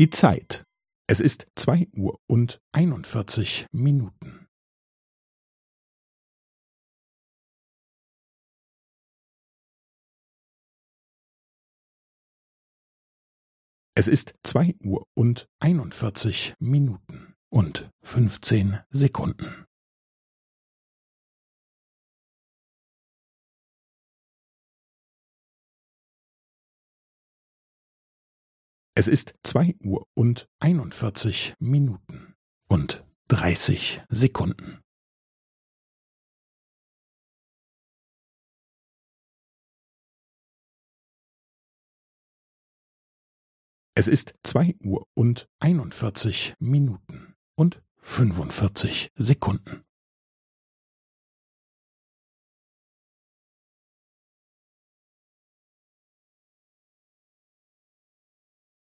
Die Zeit. Es ist zwei Uhr und einundvierzig Minuten. Es ist zwei Uhr und einundvierzig Minuten und fünfzehn Sekunden. Es ist zwei Uhr und einundvierzig Minuten und dreißig Sekunden. Es ist zwei Uhr und einundvierzig Minuten und fünfundvierzig Sekunden.